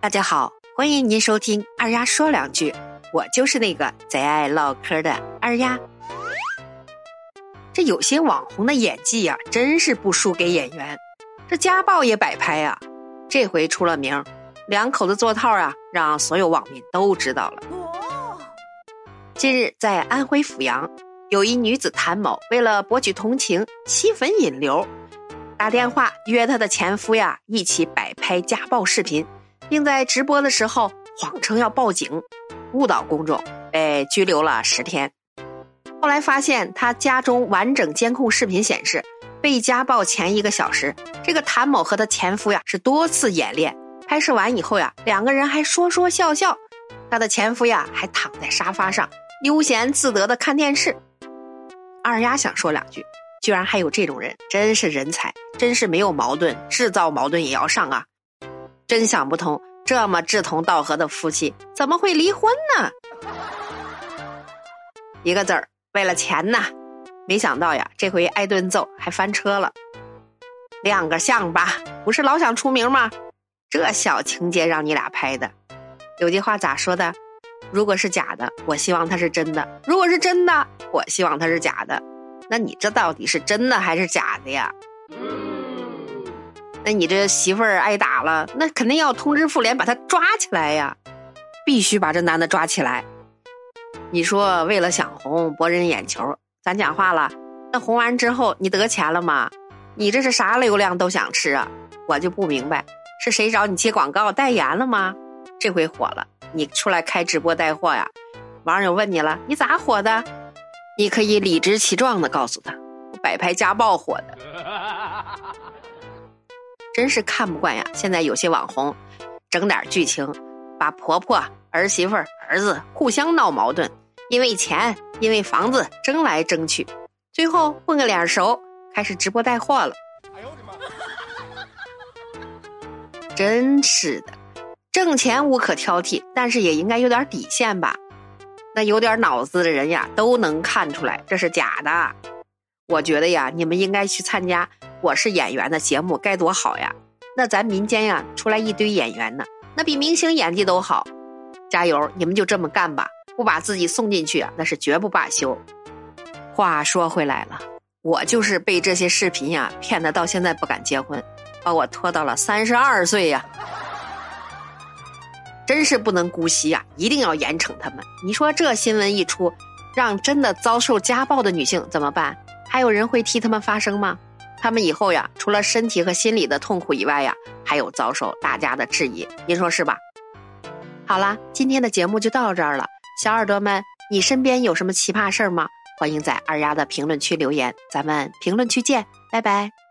大家好，欢迎您收听二丫说两句，我就是那个贼爱唠嗑的二丫。这有些网红的演技呀，真是不输给演员。这家暴也摆拍呀，这回出了名，两口子做套啊，让所有网民都知道了。近日，在安徽阜阳，有一女子谭某为了博取同情、吸粉引流，打电话约她的前夫呀一起摆拍家暴视频，并在直播的时候谎称要报警，误导公众，被拘留了十天。后来发现，他家中完整监控视频显示，被家暴前一个小时，这个谭某和她前夫呀是多次演练。拍摄完以后呀，两个人还说说笑笑，她的前夫呀还躺在沙发上。悠闲自得的看电视，二丫想说两句，居然还有这种人，真是人才，真是没有矛盾，制造矛盾也要上啊！真想不通，这么志同道合的夫妻怎么会离婚呢？一个字儿，为了钱呐！没想到呀，这回挨顿揍还翻车了。亮个相吧，不是老想出名吗？这小情节让你俩拍的，有句话咋说的？如果是假的，我希望它是真的；如果是真的，我希望它是假的。那你这到底是真的还是假的呀？那你这媳妇儿挨打了，那肯定要通知妇联把他抓起来呀！必须把这男的抓起来。你说为了想红博人眼球，咱讲话了，那红完之后你得钱了吗？你这是啥流量都想吃啊？我就不明白，是谁找你接广告代言了吗？这回火了。你出来开直播带货呀？网友问你了，你咋火的？你可以理直气壮的告诉他，我摆拍家暴火的。真是看不惯呀！现在有些网红整点剧情，把婆婆、儿媳妇、儿子互相闹矛盾，因为钱、因为房子争来争去，最后混个脸熟，开始直播带货了。哎呦我的妈！真是的。挣钱无可挑剔，但是也应该有点底线吧？那有点脑子的人呀，都能看出来这是假的。我觉得呀，你们应该去参加《我是演员》的节目，该多好呀！那咱民间呀，出来一堆演员呢，那比明星演技都好。加油，你们就这么干吧，不把自己送进去，那是绝不罢休。话说回来了，我就是被这些视频呀骗的，到现在不敢结婚，把我拖到了三十二岁呀。真是不能姑息呀！一定要严惩他们。你说这新闻一出，让真的遭受家暴的女性怎么办？还有人会替他们发声吗？他们以后呀，除了身体和心理的痛苦以外呀，还有遭受大家的质疑。您说是吧？好啦，今天的节目就到这儿了。小耳朵们，你身边有什么奇葩事儿吗？欢迎在二丫的评论区留言，咱们评论区见，拜拜。